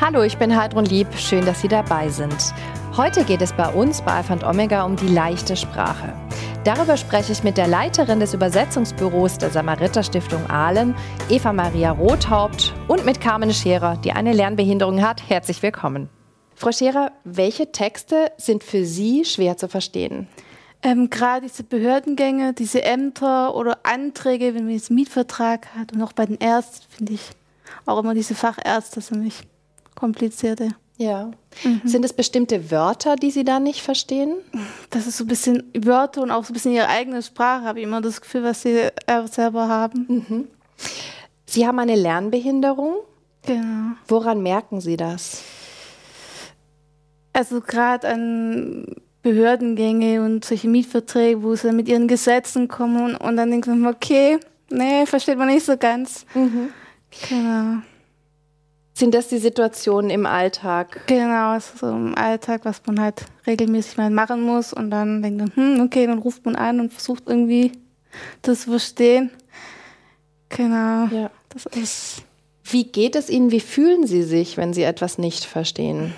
Hallo, ich bin Heidrun Lieb. Schön, dass Sie dabei sind. Heute geht es bei uns bei Alpha und Omega um die leichte Sprache. Darüber spreche ich mit der Leiterin des Übersetzungsbüros der Samariter Stiftung Aalen, Eva Maria Rothaupt, und mit Carmen Scherer, die eine Lernbehinderung hat. Herzlich willkommen. Frau Scherer, welche Texte sind für Sie schwer zu verstehen? Ähm, Gerade diese Behördengänge, diese Ämter oder Anträge, wenn man jetzt einen Mietvertrag hat und auch bei den Ärzten, finde ich auch immer diese Fachärzte für mich komplizierte. Ja. Mhm. Sind es bestimmte Wörter, die Sie da nicht verstehen? Das ist so ein bisschen Wörter und auch so ein bisschen Ihre eigene Sprache, habe ich immer das Gefühl, was Sie selber haben. Mhm. Sie haben eine Lernbehinderung. Genau. Woran merken Sie das? Also gerade an Behördengänge und solche Mietverträge, wo sie mit ihren Gesetzen kommen und, und dann denkt man, okay, nee, versteht man nicht so ganz. Mhm. Genau. Sind das die Situationen im Alltag? Genau, es ist so im Alltag, was man halt regelmäßig mal machen muss und dann denkt man, hm, okay, dann ruft man an und versucht irgendwie das zu verstehen. Genau. Ja. Das ist. Wie geht es Ihnen? Wie fühlen Sie sich, wenn Sie etwas nicht verstehen?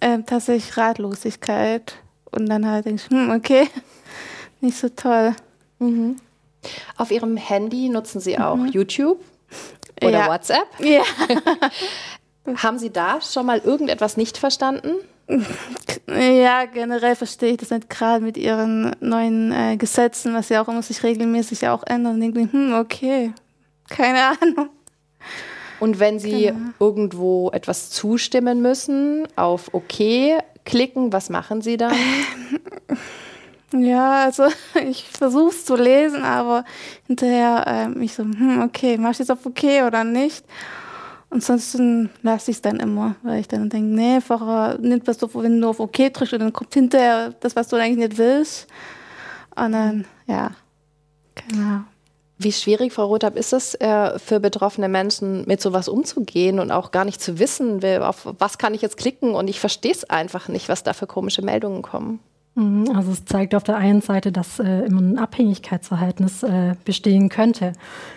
Ähm, tatsächlich Ratlosigkeit. Und dann halt denke ich, hm, okay, nicht so toll. Mhm. Auf Ihrem Handy nutzen Sie auch mhm. YouTube? Oder ja. WhatsApp? Ja. Haben Sie da schon mal irgendetwas nicht verstanden? Ja, generell verstehe ich das nicht gerade mit ihren neuen äh, Gesetzen, was ja auch immer sich regelmäßig auch ändern. Und denke, hm, okay, keine Ahnung. Und wenn Sie genau. irgendwo etwas zustimmen müssen, auf OK klicken, was machen Sie dann? Ja, also ich versuche es zu lesen, aber hinterher ähm, ich so, hm, okay, mach ich jetzt auf okay oder nicht? Ansonsten lasse ich es dann immer, weil ich dann denke, nee, einfach nimm was du, wenn du auf okay drückst und dann kommt hinterher das, was du eigentlich nicht willst. Und dann, ja, genau. Wie schwierig, Frau Rothab, ist es äh, für betroffene Menschen, mit sowas umzugehen und auch gar nicht zu wissen, auf was kann ich jetzt klicken und ich verstehe es einfach nicht, was da für komische Meldungen kommen? Mhm, also es zeigt auf der einen Seite, dass äh, immer ein Abhängigkeitsverhältnis äh, bestehen könnte.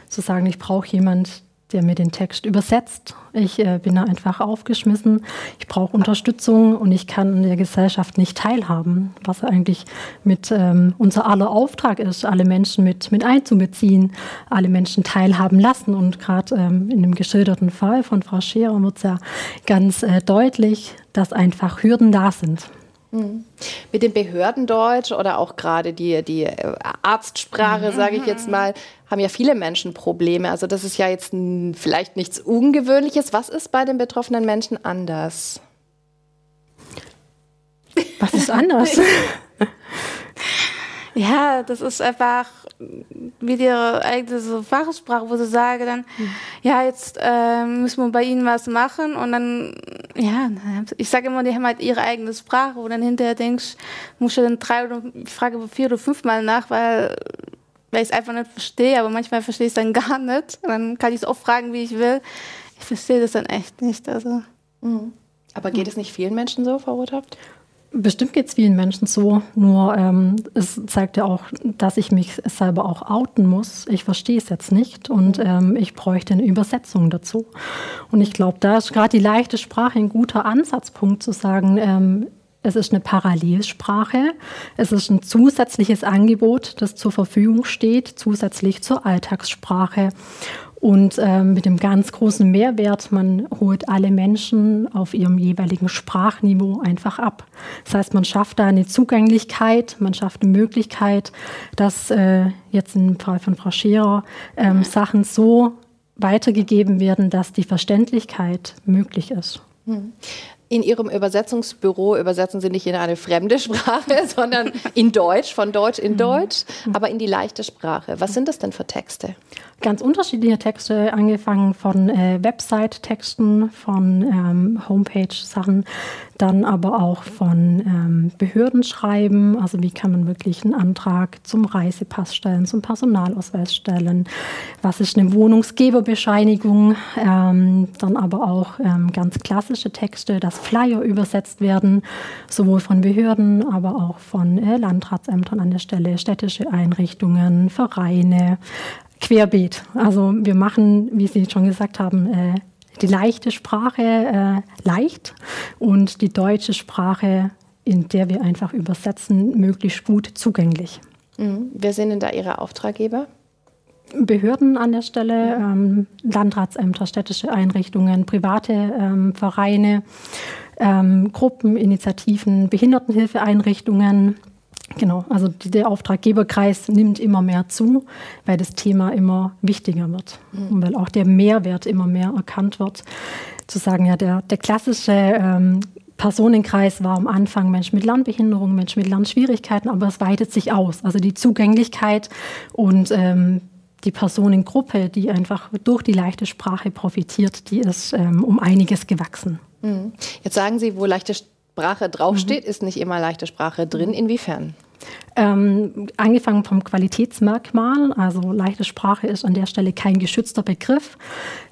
Zu sagen, ich brauche jemand, der mir den Text übersetzt. Ich äh, bin da einfach aufgeschmissen. Ich brauche Unterstützung und ich kann in der Gesellschaft nicht teilhaben, was eigentlich mit ähm, unser aller Auftrag ist, alle Menschen mit, mit einzubeziehen, alle Menschen teilhaben lassen. Und gerade ähm, in dem geschilderten Fall von Frau Scherer wird es ja ganz äh, deutlich, dass einfach Hürden da sind. Mhm. Mit dem Behördendeutsch oder auch gerade die, die äh, Arztsprache, sage ich jetzt mal, haben ja viele Menschen Probleme. Also das ist ja jetzt vielleicht nichts Ungewöhnliches. Was ist bei den betroffenen Menschen anders? Was ist anders? Ja, das ist einfach wie ihre eigene so Fachsprache, wo sie sagen dann, ja, jetzt äh, müssen wir bei ihnen was machen und dann, ja, ich sage immer, die haben halt ihre eigene Sprache, wo dann hinterher denkst, muss du dann drei oder, ich frage vier oder fünfmal nach, weil, weil ich es einfach nicht verstehe, aber manchmal verstehe ich es dann gar nicht. Und dann kann ich es auch fragen, wie ich will. Ich verstehe das dann echt nicht, also. Mhm. Aber geht es nicht vielen Menschen so, Frau Rothaft? Bestimmt geht es vielen Menschen so, nur ähm, es zeigt ja auch, dass ich mich selber auch outen muss. Ich verstehe es jetzt nicht und ähm, ich bräuchte eine Übersetzung dazu. Und ich glaube, da ist gerade die leichte Sprache ein guter Ansatzpunkt zu sagen, ähm, es ist eine Parallelsprache, es ist ein zusätzliches Angebot, das zur Verfügung steht, zusätzlich zur Alltagssprache. Und äh, mit dem ganz großen Mehrwert, man holt alle Menschen auf ihrem jeweiligen Sprachniveau einfach ab. Das heißt, man schafft da eine Zugänglichkeit, man schafft eine Möglichkeit, dass äh, jetzt im Fall von Frau Scherer ähm, Sachen so weitergegeben werden, dass die Verständlichkeit möglich ist. In Ihrem Übersetzungsbüro übersetzen Sie nicht in eine fremde Sprache, sondern in Deutsch, von Deutsch in mhm. Deutsch, aber in die leichte Sprache. Was sind das denn für Texte? ganz unterschiedliche Texte, angefangen von äh, Website-Texten, von ähm, Homepage-Sachen, dann aber auch von ähm, Behördenschreiben, also wie kann man wirklich einen Antrag zum Reisepass stellen, zum Personalausweis stellen, was ist eine Wohnungsgeberbescheinigung, ähm, dann aber auch ähm, ganz klassische Texte, dass Flyer übersetzt werden, sowohl von Behörden, aber auch von äh, Landratsämtern an der Stelle, städtische Einrichtungen, Vereine, querbeet. Also wir machen, wie Sie schon gesagt haben, äh, die leichte Sprache äh, leicht und die deutsche Sprache, in der wir einfach übersetzen, möglichst gut zugänglich. Mhm. Wer sind denn da Ihre Auftraggeber? Behörden an der Stelle, ähm, Landratsämter, städtische Einrichtungen, private ähm, Vereine, ähm, Gruppen, Initiativen, Behindertenhilfeeinrichtungen. Genau, also der Auftraggeberkreis nimmt immer mehr zu, weil das Thema immer wichtiger wird mhm. und weil auch der Mehrwert immer mehr erkannt wird. Zu sagen, ja, der, der klassische ähm, Personenkreis war am Anfang Mensch mit Lernbehinderung, Mensch mit Lernschwierigkeiten, aber es weitet sich aus. Also die Zugänglichkeit und ähm, die Personengruppe, die einfach durch die leichte Sprache profitiert, die ist ähm, um einiges gewachsen. Mhm. Jetzt sagen Sie, wo leichte Sprache draufsteht, mhm. ist nicht immer leichte Sprache drin. Inwiefern? Ähm, angefangen vom Qualitätsmerkmal, also leichte Sprache ist an der Stelle kein geschützter Begriff.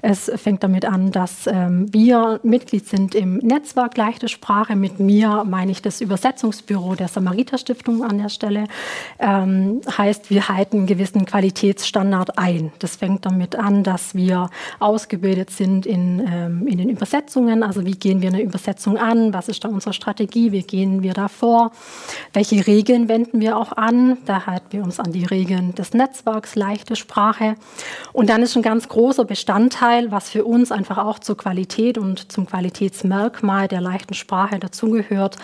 Es fängt damit an, dass ähm, wir Mitglied sind im Netzwerk Leichte Sprache. Mit mir meine ich das Übersetzungsbüro der Samariter Stiftung an der Stelle. Ähm, heißt, wir halten einen gewissen Qualitätsstandard ein. Das fängt damit an, dass wir ausgebildet sind in, ähm, in den Übersetzungen. Also wie gehen wir eine Übersetzung an? Was ist da unsere Strategie? Wie gehen wir da vor? Welche Regeln wenden wir auch an. Da halten wir uns an die Regeln des Netzwerks, leichte Sprache. Und dann ist ein ganz großer Bestandteil, was für uns einfach auch zur Qualität und zum Qualitätsmerkmal der leichten Sprache dazugehört,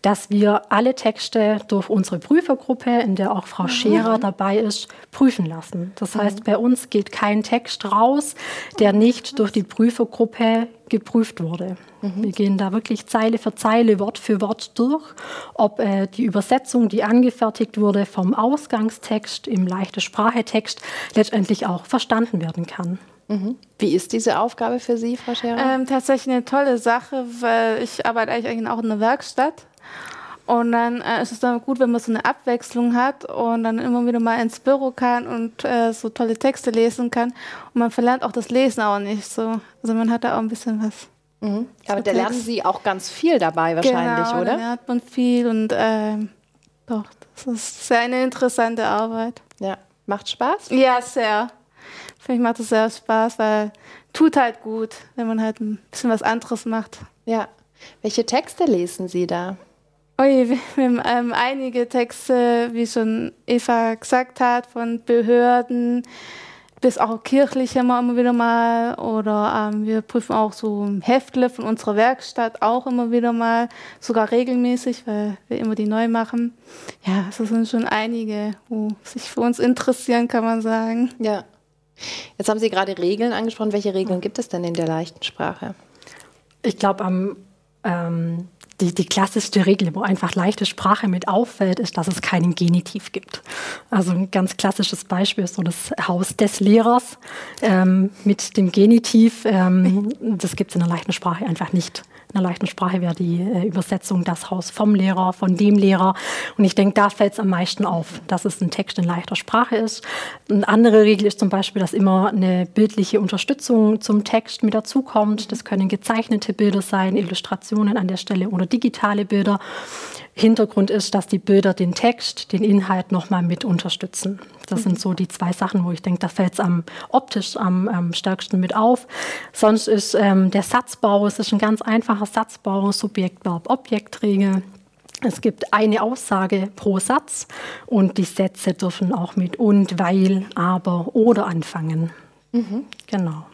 dass wir alle Texte durch unsere Prüfergruppe, in der auch Frau Scherer dabei ist, prüfen lassen. Das heißt, bei uns geht kein Text raus, der nicht durch die Prüfergruppe geprüft wurde. Mhm. Wir gehen da wirklich Zeile für Zeile, Wort für Wort durch, ob äh, die Übersetzung, die angefertigt wurde vom Ausgangstext im leichte Sprachetext, letztendlich auch verstanden werden kann. Mhm. Wie ist diese Aufgabe für Sie, Frau Scherer? Ähm, tatsächlich eine tolle Sache, weil ich arbeite eigentlich auch in der Werkstatt. Und dann äh, ist es dann gut, wenn man so eine Abwechslung hat und dann immer wieder mal ins Büro kann und äh, so tolle Texte lesen kann. Und man verlernt auch das Lesen auch nicht so. Also man hat da auch ein bisschen was. Mhm. Aber da lernen Sie auch ganz viel dabei wahrscheinlich, genau, oder? Da lernt man viel und äh, doch, das ist sehr eine interessante Arbeit. Ja, macht Spaß? Ja, sehr. Für mich macht es sehr Spaß, weil tut halt gut, wenn man halt ein bisschen was anderes macht. Ja. Welche Texte lesen Sie da? Ui, wir haben ähm, einige Texte, wie schon Eva gesagt hat, von Behörden bis auch kirchlich wir immer wieder mal. Oder ähm, wir prüfen auch so Heftle von unserer Werkstatt auch immer wieder mal, sogar regelmäßig, weil wir immer die neu machen. Ja, es sind schon einige, wo sich für uns interessieren, kann man sagen. Ja. Jetzt haben Sie gerade Regeln angesprochen. Welche Regeln gibt es denn in der leichten Sprache? Ich glaube, am ähm, die, die klassischste Regel, wo einfach leichte Sprache mit auffällt, ist, dass es keinen Genitiv gibt. Also ein ganz klassisches Beispiel ist so das Haus des Lehrers ähm, mit dem Genitiv. Ähm, das gibt es in der leichten Sprache einfach nicht. In der leichten Sprache wäre die äh, Übersetzung das Haus vom Lehrer, von dem Lehrer. Und ich denke, da fällt es am meisten auf, dass es ein Text in leichter Sprache ist. Eine andere Regel ist zum Beispiel, dass immer eine bildliche Unterstützung zum Text mit dazukommt. Das können gezeichnete Bilder sein, Illustrationen an der Stelle oder digitale Bilder. Hintergrund ist, dass die Bilder den Text, den Inhalt nochmal mit unterstützen. Das sind so die zwei Sachen, wo ich denke, da fällt es am optisch am, am, stärksten mit auf. Sonst ist ähm, der Satzbau, es ist ein ganz einfacher Satzbau, Subjekt, Verb, Objektregel. Es gibt eine Aussage pro Satz und die Sätze dürfen auch mit und, weil, aber oder anfangen. Mhm. Genau.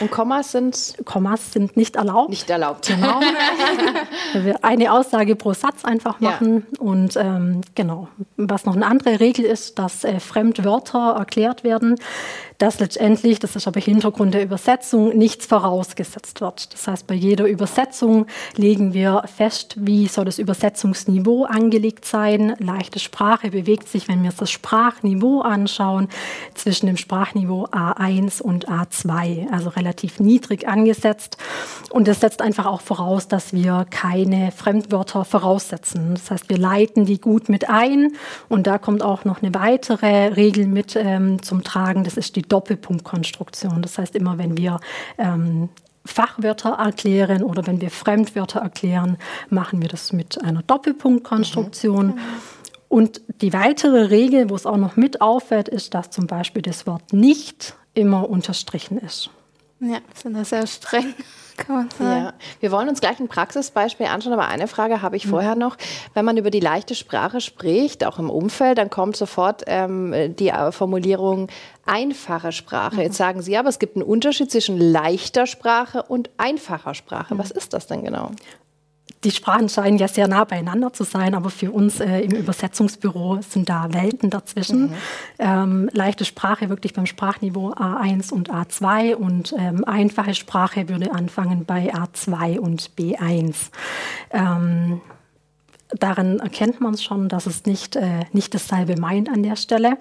Und Kommas sind? Kommas sind nicht erlaubt. Nicht erlaubt. Genau. eine Aussage pro Satz einfach machen. Ja. Und ähm, genau. Was noch eine andere Regel ist, dass äh, Fremdwörter erklärt werden dass letztendlich, das ist aber Hintergrund der Übersetzung, nichts vorausgesetzt wird. Das heißt, bei jeder Übersetzung legen wir fest, wie soll das Übersetzungsniveau angelegt sein. Leichte Sprache bewegt sich, wenn wir uns das Sprachniveau anschauen, zwischen dem Sprachniveau A1 und A2, also relativ niedrig angesetzt. Und das setzt einfach auch voraus, dass wir keine Fremdwörter voraussetzen. Das heißt, wir leiten die gut mit ein. Und da kommt auch noch eine weitere Regel mit ähm, zum Tragen. Das ist die Doppelpunktkonstruktion. Das heißt, immer wenn wir ähm, Fachwörter erklären oder wenn wir Fremdwörter erklären, machen wir das mit einer Doppelpunktkonstruktion. Mhm. Und die weitere Regel, wo es auch noch mit auffällt, ist, dass zum Beispiel das Wort nicht immer unterstrichen ist. Ja, sind da sehr streng. Kann man sagen. Ja. Wir wollen uns gleich ein Praxisbeispiel anschauen, aber eine Frage habe ich vorher noch. Wenn man über die leichte Sprache spricht, auch im Umfeld, dann kommt sofort ähm, die äh, Formulierung einfache Sprache. Jetzt sagen Sie aber, es gibt einen Unterschied zwischen leichter Sprache und einfacher Sprache. Was ist das denn genau? Die Sprachen scheinen ja sehr nah beieinander zu sein, aber für uns äh, im Übersetzungsbüro sind da Welten dazwischen. Mhm. Ähm, leichte Sprache wirklich beim Sprachniveau A1 und A2 und ähm, einfache Sprache würde anfangen bei A2 und B1. Ähm, daran erkennt man schon, dass es nicht, äh, nicht dasselbe meint an der Stelle.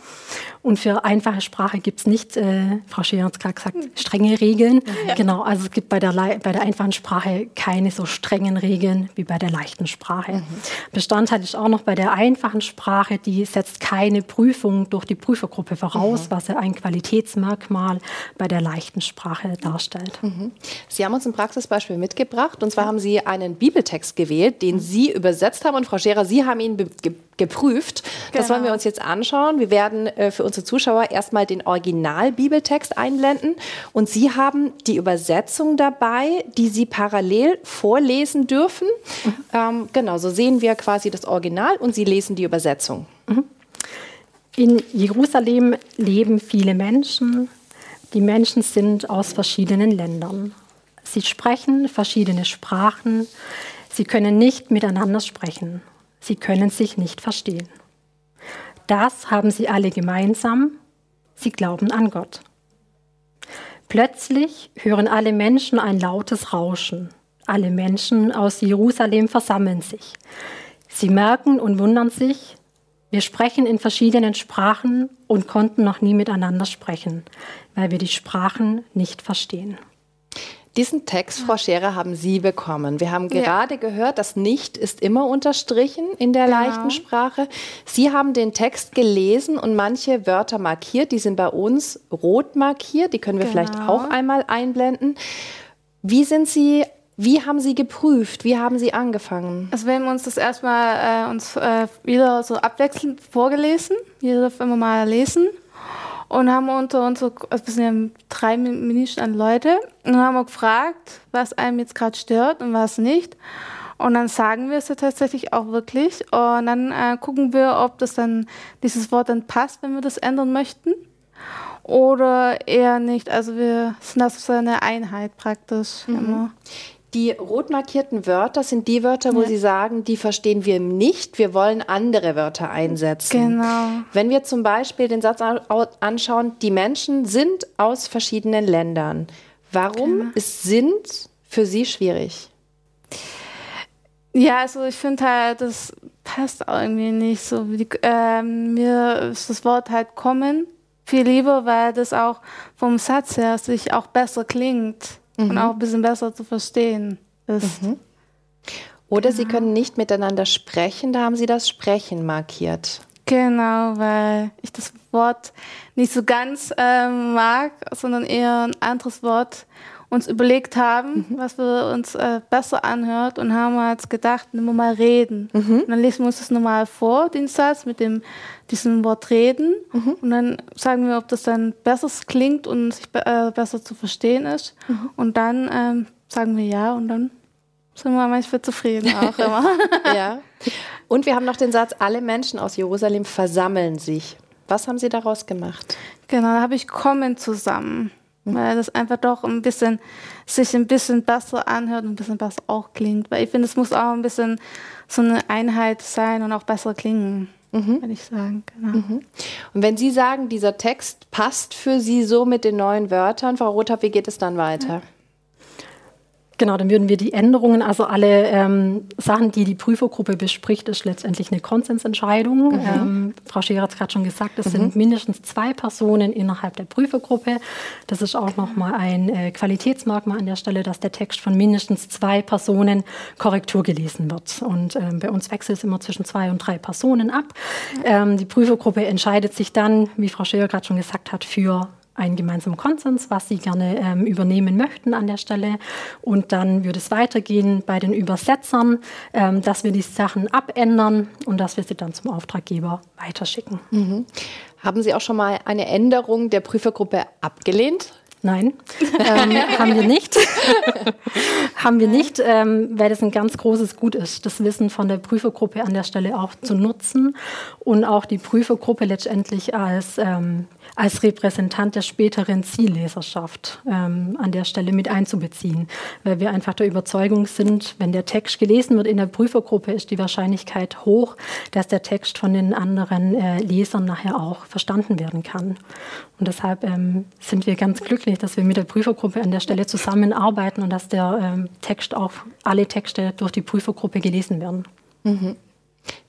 Und für einfache Sprache gibt es nicht, äh, Frau Scheer hat es gerade gesagt, strenge Regeln. Ja. Genau, also es gibt bei der, bei der einfachen Sprache keine so strengen Regeln wie bei der leichten Sprache. Mhm. Bestandteil ist auch noch bei der einfachen Sprache, die setzt keine Prüfung durch die Prüfergruppe voraus, mhm. was ja ein Qualitätsmerkmal bei der leichten Sprache darstellt. Mhm. Sie haben uns ein Praxisbeispiel mitgebracht, und zwar haben Sie einen Bibeltext gewählt, den Sie übersetzt haben und Frau Scherer, Sie haben ihn ge geprüft. Genau. Das wollen wir uns jetzt anschauen. Wir werden äh, für unsere Zuschauer erstmal den Original-Bibeltext einblenden und Sie haben die Übersetzung dabei, die Sie parallel vorlesen dürfen. Mhm. Ähm, genau, so sehen wir quasi das Original und Sie lesen die Übersetzung. Mhm. In Jerusalem leben viele Menschen. Die Menschen sind aus verschiedenen Ländern. Sie sprechen verschiedene Sprachen. Sie können nicht miteinander sprechen. Sie können sich nicht verstehen. Das haben sie alle gemeinsam. Sie glauben an Gott. Plötzlich hören alle Menschen ein lautes Rauschen. Alle Menschen aus Jerusalem versammeln sich. Sie merken und wundern sich, wir sprechen in verschiedenen Sprachen und konnten noch nie miteinander sprechen, weil wir die Sprachen nicht verstehen. Diesen Text, Frau Scherer, haben Sie bekommen. Wir haben gerade ja. gehört, das Nicht ist immer unterstrichen in der genau. leichten Sprache. Sie haben den Text gelesen und manche Wörter markiert. Die sind bei uns rot markiert. Die können wir genau. vielleicht auch einmal einblenden. Wie sind Sie wie haben Sie geprüft? Wie haben Sie angefangen? Also wir haben uns das erstmal äh, uns äh, wieder so abwechselnd vorgelesen. Jeder darf immer mal lesen und haben unter uns, also wir sind ja drei Minuten an Leute, und haben wir gefragt, was einem jetzt gerade stört und was nicht. Und dann sagen wir es ja tatsächlich auch wirklich. Und dann äh, gucken wir, ob das dann, dieses Wort dann passt, wenn wir das ändern möchten. Oder eher nicht. Also wir sind das so eine Einheit praktisch mhm. immer. Die rot markierten Wörter sind die Wörter, wo ja. Sie sagen, die verstehen wir nicht, wir wollen andere Wörter einsetzen. Genau. Wenn wir zum Beispiel den Satz anschauen, die Menschen sind aus verschiedenen Ländern. Warum genau. ist sind für Sie schwierig? Ja, also ich finde halt, das passt auch irgendwie nicht so. Die, äh, mir ist das Wort halt kommen viel lieber, weil das auch vom Satz her sich auch besser klingt mhm. und auch ein bisschen besser zu verstehen ist. Mhm. Oder genau. Sie können nicht miteinander sprechen, da haben Sie das Sprechen markiert. Genau, weil ich das Wort nicht so ganz ähm, mag, sondern eher ein anderes Wort uns überlegt haben, mhm. was wir uns äh, besser anhört und haben uns gedacht, nehmen wir mal reden. Mhm. Und dann lesen wir uns das normal vor, den Satz mit dem, diesem Wort reden mhm. und dann sagen wir, ob das dann besser klingt und sich äh, besser zu verstehen ist. Mhm. Und dann ähm, sagen wir ja und dann sind wir manchmal zufrieden auch immer. ja. Und wir haben noch den Satz, alle Menschen aus Jerusalem versammeln sich. Was haben Sie daraus gemacht? Genau, da habe ich kommen zusammen. Weil das einfach doch ein bisschen, sich ein bisschen besser anhört und ein bisschen besser auch klingt. Weil ich finde, es muss auch ein bisschen so eine Einheit sein und auch besser klingen. Mhm. Würde ich sagen, genau. Mhm. Und wenn Sie sagen, dieser Text passt für Sie so mit den neuen Wörtern, Frau Rothab, wie geht es dann weiter? Ja. Genau, dann würden wir die Änderungen, also alle ähm, Sachen, die die Prüfergruppe bespricht, ist letztendlich eine Konsensentscheidung. Mhm. Ähm, Frau Scherer hat es gerade schon gesagt, es mhm. sind mindestens zwei Personen innerhalb der Prüfergruppe. Das ist auch nochmal ein äh, Qualitätsmerkmal an der Stelle, dass der Text von mindestens zwei Personen Korrektur gelesen wird. Und ähm, bei uns wechselt es immer zwischen zwei und drei Personen ab. Ähm, die Prüfergruppe entscheidet sich dann, wie Frau Scherer gerade schon gesagt hat, für einen gemeinsamen Konsens, was sie gerne ähm, übernehmen möchten an der Stelle. Und dann würde es weitergehen bei den Übersetzern, ähm, dass wir die Sachen abändern und dass wir sie dann zum Auftraggeber weiterschicken. Mhm. Haben Sie auch schon mal eine Änderung der Prüfergruppe abgelehnt? Nein, ähm, haben wir nicht. haben wir nicht, ähm, weil das ein ganz großes Gut ist, das Wissen von der Prüfergruppe an der Stelle auch zu nutzen und auch die Prüfergruppe letztendlich als ähm, als Repräsentant der späteren Zielleserschaft ähm, an der Stelle mit einzubeziehen, weil wir einfach der Überzeugung sind, wenn der Text gelesen wird in der Prüfergruppe, ist die Wahrscheinlichkeit hoch, dass der Text von den anderen äh, Lesern nachher auch verstanden werden kann. Und deshalb ähm, sind wir ganz glücklich, dass wir mit der Prüfergruppe an der Stelle zusammenarbeiten und dass der ähm, Text auch alle Texte durch die Prüfergruppe gelesen werden. Mhm.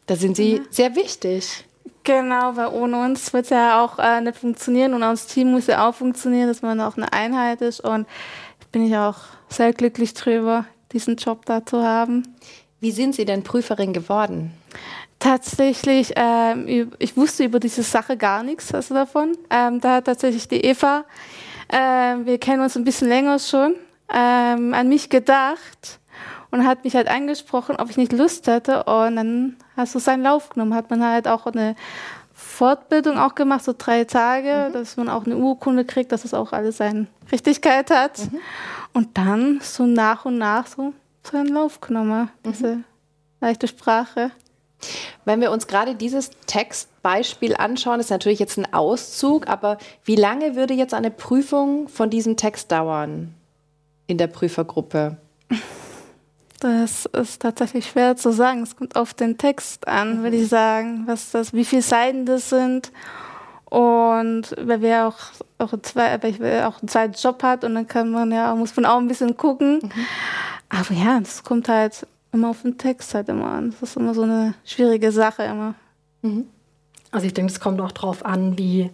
Da sind Sie mhm. sehr wichtig. Genau, weil ohne uns wird es ja auch äh, nicht funktionieren und das Team muss ja auch funktionieren, dass man auch eine Einheit ist und bin ich auch sehr glücklich drüber, diesen Job da zu haben. Wie sind Sie denn Prüferin geworden? Tatsächlich, ähm, ich wusste über diese Sache gar nichts also davon. Ähm, da hat tatsächlich die Eva, äh, wir kennen uns ein bisschen länger schon, ähm, an mich gedacht und hat mich halt angesprochen, ob ich nicht Lust hätte. Und dann hast du seinen Lauf genommen. Hat man halt auch eine Fortbildung auch gemacht, so drei Tage, mhm. dass man auch eine Urkunde kriegt, dass es auch alles seine Richtigkeit hat. Mhm. Und dann so nach und nach so seinen Lauf genommen, mhm. diese leichte Sprache. Wenn wir uns gerade dieses Textbeispiel anschauen, ist natürlich jetzt ein Auszug, aber wie lange würde jetzt eine Prüfung von diesem Text dauern in der Prüfergruppe? Das ist tatsächlich schwer zu sagen. Es kommt auf den Text an, würde ich sagen, was das, wie viele Seiten das sind. Und weil wir auch, auch, zwei, weil ich auch einen zweiten Job hat und dann kann man ja, muss man auch ein bisschen gucken. Mhm. Aber ja, das kommt halt immer auf den Text halt immer an. Das ist immer so eine schwierige Sache immer. Mhm. Also ich denke, es kommt auch darauf an, wie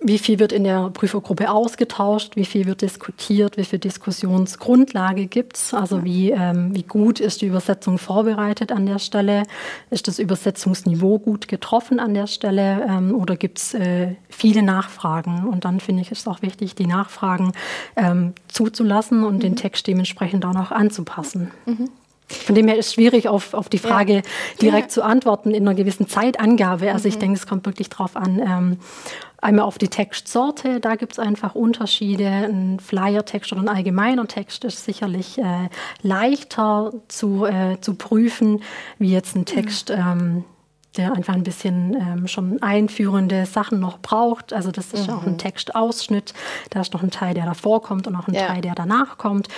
wie viel wird in der Prüfergruppe ausgetauscht, wie viel wird diskutiert, wie viel Diskussionsgrundlage gibt es, also wie, ähm, wie gut ist die Übersetzung vorbereitet an der Stelle, ist das Übersetzungsniveau gut getroffen an der Stelle ähm, oder gibt es äh, viele Nachfragen. Und dann finde ich, es auch wichtig, die Nachfragen ähm, zuzulassen und mhm. den Text dementsprechend auch noch anzupassen. Mhm. Von dem her ist es schwierig, auf, auf die Frage ja. direkt ja. zu antworten in einer gewissen Zeitangabe. Also mhm. ich denke, es kommt wirklich darauf an, ähm, einmal auf die Textsorte, da gibt es einfach Unterschiede. Ein Flyer-Text oder ein allgemeiner Text ist sicherlich äh, leichter zu, äh, zu prüfen, wie jetzt ein Text. Mhm. Ähm, der einfach ein bisschen ähm, schon einführende Sachen noch braucht. Also das ist mhm. auch ein Textausschnitt. Da ist noch ein Teil, der davor kommt und auch ein ja. Teil, der danach kommt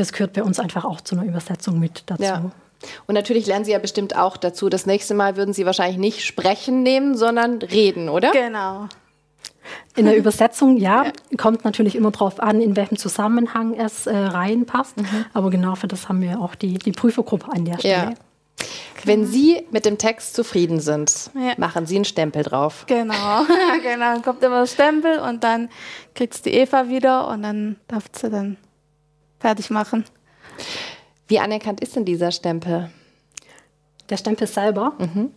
das gehört bei uns einfach auch zu einer Übersetzung mit dazu. Ja. Und natürlich lernen Sie ja bestimmt auch dazu. Das nächste Mal würden Sie wahrscheinlich nicht sprechen nehmen, sondern reden, oder? Genau. In der Übersetzung, ja, ja. kommt natürlich immer darauf an, in welchem Zusammenhang es äh, reinpasst. Mhm. Aber genau für das haben wir auch die, die Prüfergruppe an der Stelle. Ja. Wenn Sie mit dem Text zufrieden sind, ja. machen Sie einen Stempel drauf. Genau, genau. Dann kommt immer ein Stempel und dann kriegt es die Eva wieder und dann darf sie dann fertig machen. Wie anerkannt ist denn dieser Stempel? Der Stempel selber, mhm.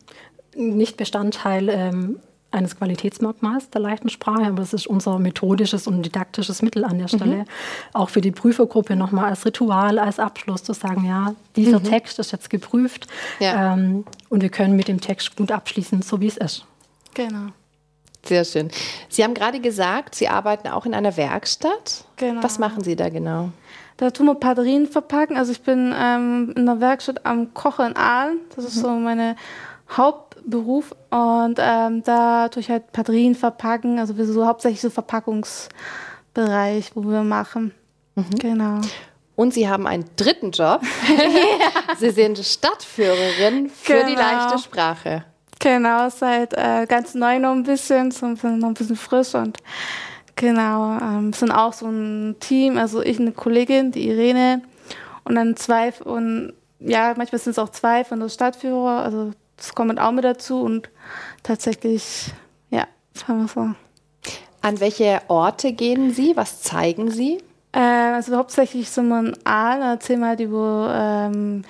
nicht Bestandteil ähm, eines Qualitätsmerkmals der leichten Sprache, aber das ist unser methodisches und didaktisches Mittel an der mhm. Stelle. Mhm. Auch für die Prüfergruppe nochmal als Ritual, als Abschluss zu sagen, ja, dieser mhm. Text ist jetzt geprüft ja. ähm, und wir können mit dem Text gut abschließen, so wie es ist. Genau. Sehr schön. Sie haben gerade gesagt, Sie arbeiten auch in einer Werkstatt. Genau. Was machen Sie da genau? Da tun wir Batterien verpacken. Also ich bin ähm, in der Werkstatt am Kochen in Aalen. Das ist mhm. so meine Hauptberuf. Und ähm, da tue ich halt Batterien verpacken. Also wir so hauptsächlich so Verpackungsbereich, wo wir machen. Mhm. Genau. Und Sie haben einen dritten Job. Sie sind Stadtführerin für genau. die leichte Sprache. Genau, seit äh, ganz neu noch ein bisschen, so noch ein bisschen frisch und Genau, ähm, sind auch so ein Team, also ich eine Kollegin, die Irene und dann zwei und ja, manchmal sind es auch zwei von der Stadtführer, also das kommt auch mit dazu und tatsächlich, ja, das haben wir so. An welche Orte gehen Sie? Was zeigen Sie? Äh, also hauptsächlich sind wir in Aal, erzählen wir halt über ähm,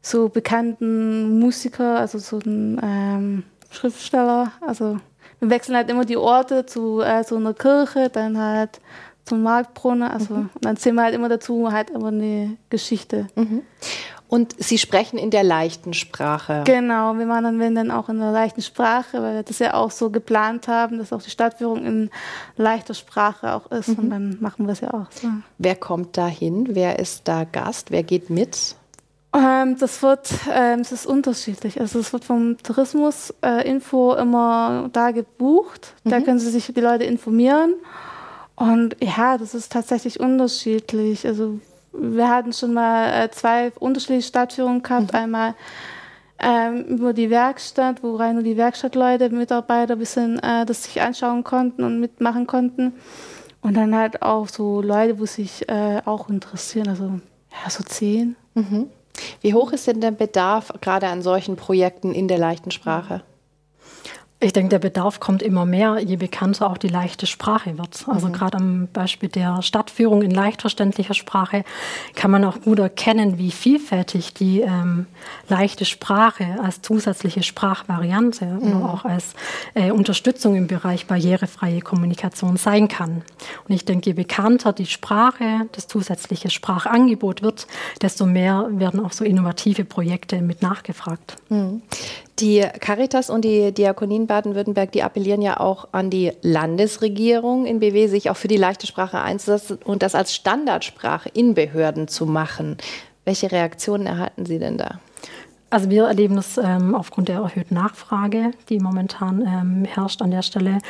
so bekannten Musiker, also so ein ähm, Schriftsteller, also wir wechseln halt immer die Orte zu äh, so einer Kirche, dann halt zum Marktbrunnen. Also mhm. dann sehen wir halt immer dazu halt immer eine Geschichte. Mhm. Und Sie sprechen in der leichten Sprache. Genau, wir machen dann, wenn dann auch in der leichten Sprache, weil wir das ja auch so geplant haben, dass auch die Stadtführung in leichter Sprache auch ist. Mhm. Und dann machen wir es ja auch so. Wer kommt da hin? Wer ist da Gast? Wer geht mit? Ähm, das wird, ähm, es ist unterschiedlich. Also es wird vom Tourismusinfo äh, immer da gebucht. Mhm. Da können Sie sich die Leute informieren. Und ja, das ist tatsächlich unterschiedlich. Also wir hatten schon mal äh, zwei unterschiedliche Stadtführungen gehabt. Mhm. Einmal ähm, über die Werkstatt, wo rein nur die Werkstattleute, Mitarbeiter ein bisschen äh, das sich anschauen konnten und mitmachen konnten. Und dann halt auch so Leute, wo sich äh, auch interessieren, also ja, so zehn. Mhm. Wie hoch ist denn der Bedarf gerade an solchen Projekten in der leichten Sprache? Ich denke, der Bedarf kommt immer mehr, je bekannter auch die leichte Sprache wird. Also mhm. gerade am Beispiel der Stadtführung in leicht verständlicher Sprache kann man auch gut erkennen, wie vielfältig die ähm, leichte Sprache als zusätzliche Sprachvariante mhm. oder auch als äh, Unterstützung im Bereich barrierefreie Kommunikation sein kann. Und ich denke, je bekannter die Sprache, das zusätzliche Sprachangebot wird, desto mehr werden auch so innovative Projekte mit nachgefragt. Mhm. Die Caritas und die Diakonien Baden-Württemberg, die appellieren ja auch an die Landesregierung in BW, sich auch für die leichte Sprache einzusetzen und das als Standardsprache in Behörden zu machen. Welche Reaktionen erhalten Sie denn da? Also wir erleben es ähm, aufgrund der erhöhten Nachfrage, die momentan ähm, herrscht an der Stelle,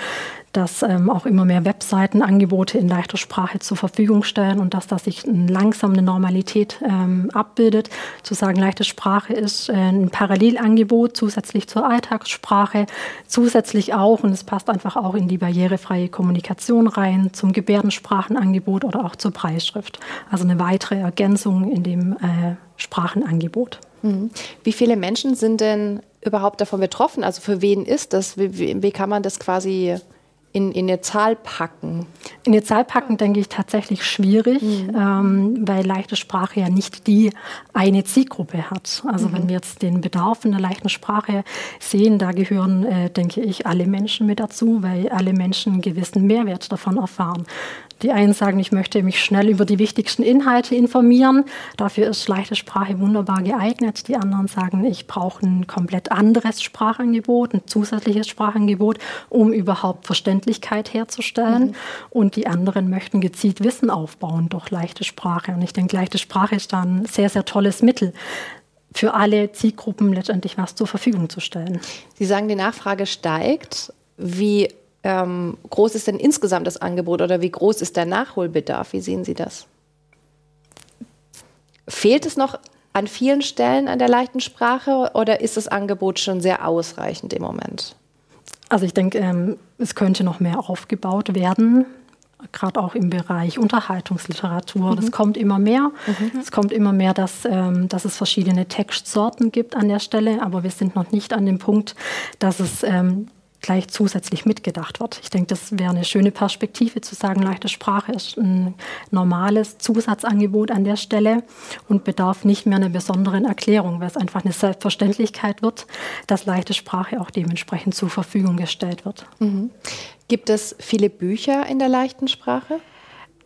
dass ähm, auch immer mehr Webseiten Angebote in leichter Sprache zur Verfügung stellen und dass das sich langsam eine Normalität ähm, abbildet. Zu sagen, leichte Sprache ist äh, ein Parallelangebot zusätzlich zur Alltagssprache, zusätzlich auch, und es passt einfach auch in die barrierefreie Kommunikation rein, zum Gebärdensprachenangebot oder auch zur Preisschrift. Also eine weitere Ergänzung in dem äh, Sprachenangebot. Mhm. Wie viele Menschen sind denn überhaupt davon betroffen? Also für wen ist das? Wie, wie kann man das quasi in, in eine Zahl packen? In eine Zahl packen, denke ich, tatsächlich schwierig, mhm. ähm, weil leichte Sprache ja nicht die eine Zielgruppe hat. Also mhm. wenn wir jetzt den Bedarf in der leichten Sprache sehen, da gehören, äh, denke ich, alle Menschen mit dazu, weil alle Menschen einen gewissen Mehrwert davon erfahren. Die einen sagen, ich möchte mich schnell über die wichtigsten Inhalte informieren. Dafür ist leichte Sprache wunderbar geeignet. Die anderen sagen, ich brauche ein komplett anderes Sprachangebot, ein zusätzliches Sprachangebot, um überhaupt Verständlichkeit herzustellen. Mhm. Und die anderen möchten gezielt Wissen aufbauen durch leichte Sprache. Und ich denke, leichte Sprache ist da ein sehr, sehr tolles Mittel für alle Zielgruppen letztendlich was zur Verfügung zu stellen. Sie sagen, die Nachfrage steigt. Wie ähm, groß ist denn insgesamt das Angebot oder wie groß ist der Nachholbedarf? Wie sehen Sie das? Fehlt es noch an vielen Stellen an der leichten Sprache oder ist das Angebot schon sehr ausreichend im Moment? Also ich denke, ähm, es könnte noch mehr aufgebaut werden, gerade auch im Bereich Unterhaltungsliteratur. Mhm. Das kommt immer mehr. Mhm. Es kommt immer mehr, dass, ähm, dass es verschiedene Textsorten gibt an der Stelle, aber wir sind noch nicht an dem Punkt, dass es ähm, gleich zusätzlich mitgedacht wird. Ich denke, das wäre eine schöne Perspektive zu sagen, leichte Sprache ist ein normales Zusatzangebot an der Stelle und bedarf nicht mehr einer besonderen Erklärung, weil es einfach eine Selbstverständlichkeit wird, dass leichte Sprache auch dementsprechend zur Verfügung gestellt wird. Mhm. Gibt es viele Bücher in der leichten Sprache?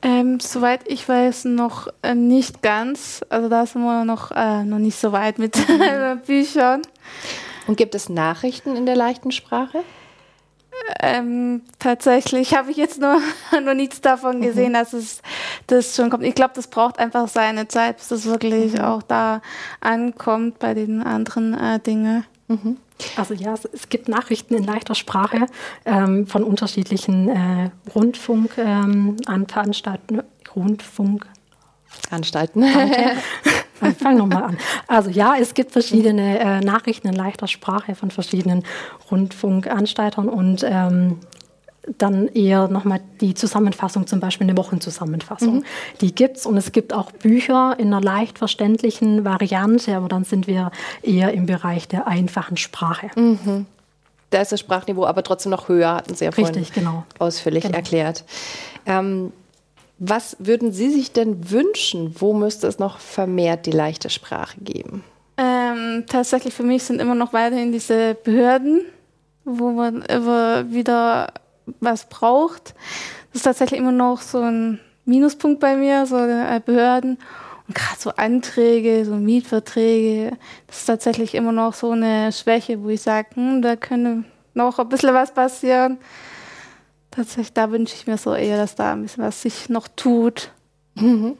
Ähm, soweit ich weiß, noch äh, nicht ganz. Also da sind wir noch, äh, noch nicht so weit mit mhm. Büchern. Und gibt es Nachrichten in der leichten Sprache? Ähm, tatsächlich habe ich jetzt nur, nur nichts davon gesehen, mhm. dass es das schon kommt. Ich glaube, das braucht einfach seine Zeit, bis es wirklich mhm. auch da ankommt bei den anderen äh, Dingen. Mhm. Also ja, es, es, gibt Nachrichten in leichter Sprache ähm, von unterschiedlichen äh, Rundfunkanstalten, ähm, Rundfunk Anstalten. Fang nochmal an. Also ja, es gibt verschiedene äh, Nachrichten in leichter Sprache von verschiedenen Rundfunkanstaltern und ähm, dann eher nochmal die Zusammenfassung, zum Beispiel eine Wochenzusammenfassung. Mhm. Die gibt es und es gibt auch Bücher in einer leicht verständlichen Variante, aber dann sind wir eher im Bereich der einfachen Sprache. Mhm. Da ist das Sprachniveau aber trotzdem noch höher, hatten Sie ja vorhin Richtig, genau. ausführlich genau. erklärt. Ähm, was würden Sie sich denn wünschen? Wo müsste es noch vermehrt die leichte Sprache geben? Ähm, tatsächlich für mich sind immer noch weiterhin diese Behörden, wo man immer wieder was braucht. Das ist tatsächlich immer noch so ein Minuspunkt bei mir, so äh, Behörden. Und gerade so Anträge, so Mietverträge, das ist tatsächlich immer noch so eine Schwäche, wo ich sage, hm, da könnte noch ein bisschen was passieren. Tatsächlich, da wünsche ich mir so eher, dass da ein bisschen was sich noch tut. Mhm.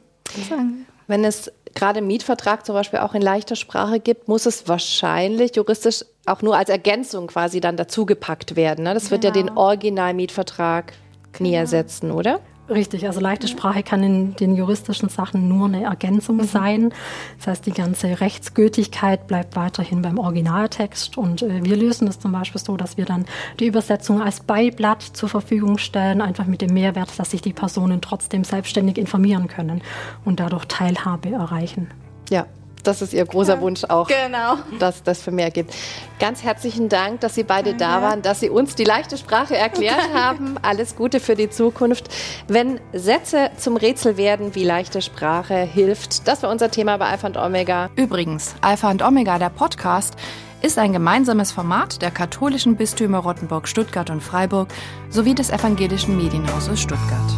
Wenn es gerade einen Mietvertrag zum Beispiel auch in leichter Sprache gibt, muss es wahrscheinlich juristisch auch nur als Ergänzung quasi dann dazugepackt werden. Ne? Das genau. wird ja den genau. Originalmietvertrag genau. nie ersetzen, oder? Richtig, also leichte Sprache kann in den juristischen Sachen nur eine Ergänzung mhm. sein. Das heißt, die ganze Rechtsgültigkeit bleibt weiterhin beim Originaltext und äh, wir lösen es zum Beispiel so, dass wir dann die Übersetzung als Beiblatt zur Verfügung stellen, einfach mit dem Mehrwert, dass sich die Personen trotzdem selbstständig informieren können und dadurch Teilhabe erreichen. Ja, das ist Ihr großer ja, Wunsch auch, genau. dass das für mehr gibt. Ganz herzlichen Dank, dass Sie beide ja. da waren, dass Sie uns die leichte Sprache erklärt haben. Alles Gute für die Zukunft. Wenn Sätze zum Rätsel werden, wie leichte Sprache hilft, das war unser Thema bei Alpha und Omega. Übrigens, Alpha und Omega, der Podcast, ist ein gemeinsames Format der katholischen Bistümer Rottenburg, Stuttgart und Freiburg sowie des evangelischen Medienhauses Stuttgart.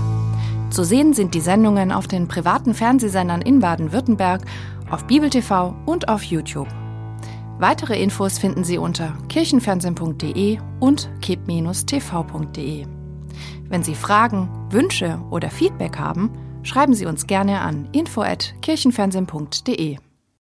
Zu sehen sind die Sendungen auf den privaten Fernsehsendern in Baden-Württemberg auf Bibel TV und auf YouTube. Weitere Infos finden Sie unter kirchenfernsehen.de und keb-tv.de. Wenn Sie Fragen, Wünsche oder Feedback haben, schreiben Sie uns gerne an info@kirchenfernsehen.de.